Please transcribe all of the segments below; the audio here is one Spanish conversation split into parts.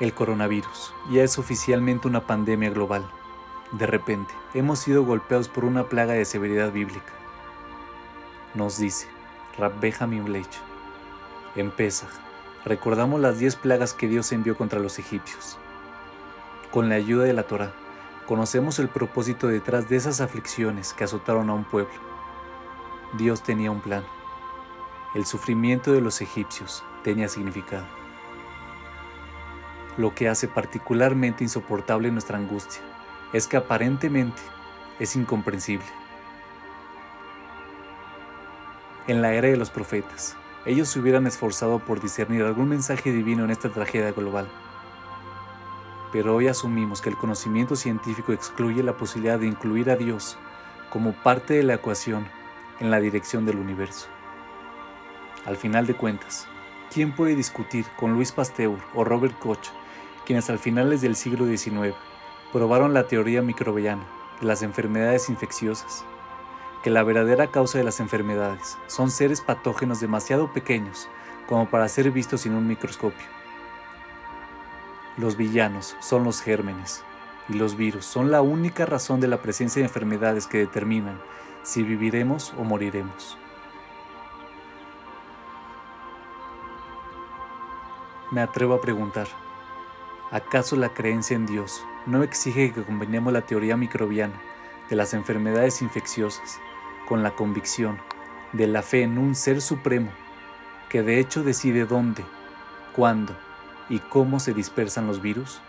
El coronavirus ya es oficialmente una pandemia global. De repente, hemos sido golpeados por una plaga de severidad bíblica. Nos dice Rab Benjamin Bleich. En recordamos las diez plagas que Dios envió contra los egipcios. Con la ayuda de la Torah, conocemos el propósito detrás de esas aflicciones que azotaron a un pueblo. Dios tenía un plan. El sufrimiento de los egipcios tenía significado lo que hace particularmente insoportable nuestra angustia es que aparentemente es incomprensible. En la era de los profetas, ellos se hubieran esforzado por discernir algún mensaje divino en esta tragedia global. Pero hoy asumimos que el conocimiento científico excluye la posibilidad de incluir a Dios como parte de la ecuación en la dirección del universo. Al final de cuentas, ¿quién puede discutir con Luis Pasteur o Robert Koch quienes al finales del siglo XIX probaron la teoría microbiana de las enfermedades infecciosas, que la verdadera causa de las enfermedades son seres patógenos demasiado pequeños como para ser vistos sin un microscopio. Los villanos son los gérmenes y los virus son la única razón de la presencia de enfermedades que determinan si viviremos o moriremos. Me atrevo a preguntar, ¿Acaso la creencia en Dios no exige que combinemos la teoría microbiana de las enfermedades infecciosas con la convicción de la fe en un ser supremo que de hecho decide dónde, cuándo y cómo se dispersan los virus?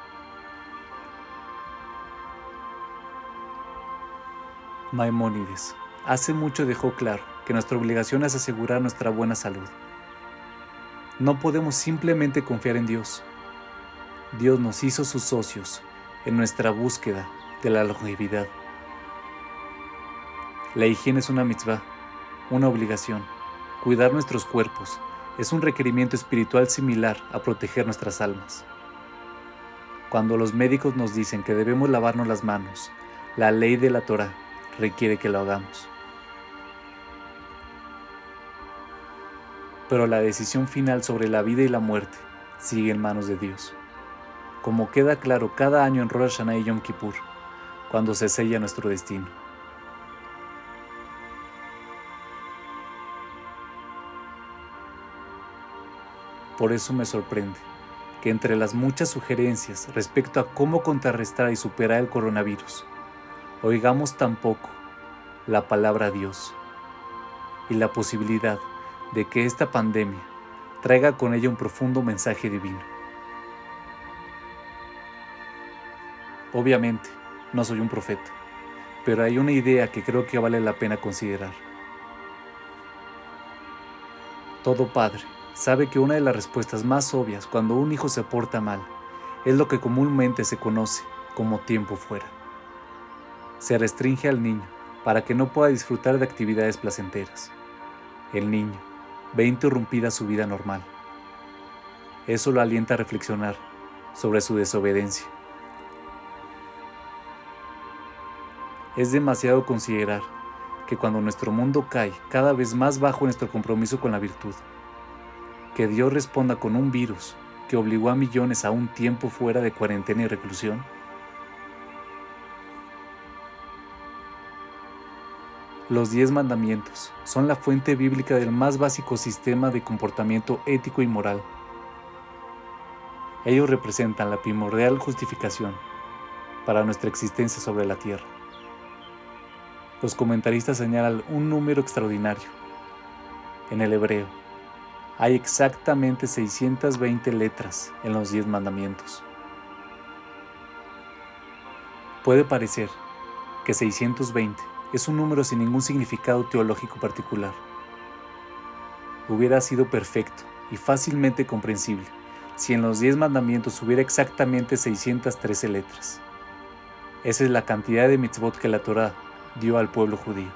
Maimónides hace mucho dejó claro que nuestra obligación es asegurar nuestra buena salud. No podemos simplemente confiar en Dios Dios nos hizo sus socios en nuestra búsqueda de la longevidad. La higiene es una mitzvah, una obligación. Cuidar nuestros cuerpos es un requerimiento espiritual similar a proteger nuestras almas. Cuando los médicos nos dicen que debemos lavarnos las manos, la ley de la Torah requiere que lo hagamos. Pero la decisión final sobre la vida y la muerte sigue en manos de Dios como queda claro cada año en Rosh Hashanah y Yom Kippur, cuando se sella nuestro destino. Por eso me sorprende que entre las muchas sugerencias respecto a cómo contrarrestar y superar el coronavirus, oigamos tampoco la palabra Dios y la posibilidad de que esta pandemia traiga con ella un profundo mensaje divino. Obviamente, no soy un profeta, pero hay una idea que creo que vale la pena considerar. Todo padre sabe que una de las respuestas más obvias cuando un hijo se porta mal es lo que comúnmente se conoce como tiempo fuera. Se restringe al niño para que no pueda disfrutar de actividades placenteras. El niño ve interrumpida su vida normal. Eso lo alienta a reflexionar sobre su desobediencia Es demasiado considerar que cuando nuestro mundo cae cada vez más bajo nuestro compromiso con la virtud, que Dios responda con un virus que obligó a millones a un tiempo fuera de cuarentena y reclusión? Los diez mandamientos son la fuente bíblica del más básico sistema de comportamiento ético y moral. Ellos representan la primordial justificación para nuestra existencia sobre la tierra los comentaristas señalan un número extraordinario. En el hebreo, hay exactamente 620 letras en los 10 mandamientos. Puede parecer que 620 es un número sin ningún significado teológico particular. Hubiera sido perfecto y fácilmente comprensible si en los 10 mandamientos hubiera exactamente 613 letras. Esa es la cantidad de mitzvot que la Torah dio al pueblo judío.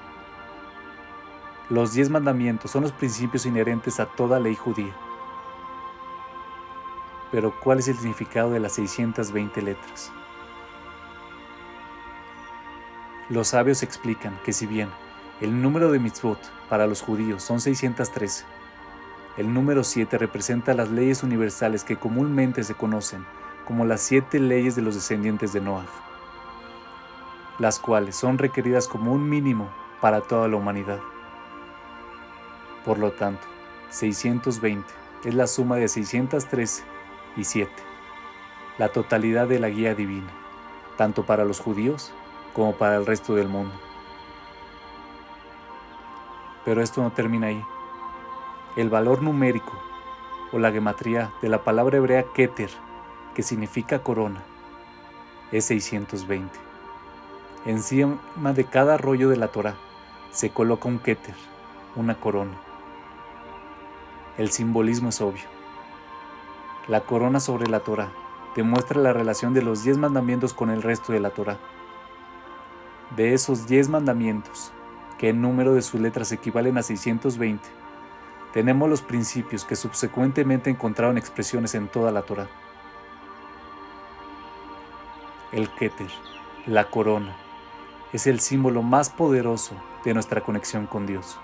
Los diez mandamientos son los principios inherentes a toda ley judía. Pero ¿cuál es el significado de las 620 letras? Los sabios explican que si bien el número de mitzvot para los judíos son 613, el número 7 representa las leyes universales que comúnmente se conocen como las siete leyes de los descendientes de Noah, las cuales son requeridas como un mínimo para toda la humanidad. Por lo tanto, 620 es la suma de 613 y 7, la totalidad de la guía divina, tanto para los judíos como para el resto del mundo. Pero esto no termina ahí. El valor numérico o la gematría de la palabra hebrea keter, que significa corona, es 620. Encima de cada rollo de la Torah se coloca un keter, una corona. El simbolismo es obvio. La corona sobre la Torah demuestra la relación de los diez mandamientos con el resto de la Torah. De esos diez mandamientos, que en número de sus letras equivalen a 620, tenemos los principios que subsecuentemente encontraron expresiones en toda la Torah. El Keter, la corona, es el símbolo más poderoso de nuestra conexión con Dios.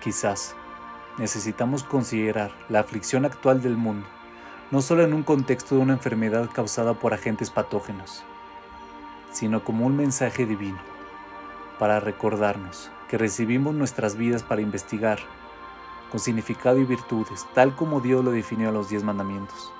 Quizás necesitamos considerar la aflicción actual del mundo no solo en un contexto de una enfermedad causada por agentes patógenos, sino como un mensaje divino para recordarnos que recibimos nuestras vidas para investigar, con significado y virtudes, tal como Dios lo definió en los diez mandamientos.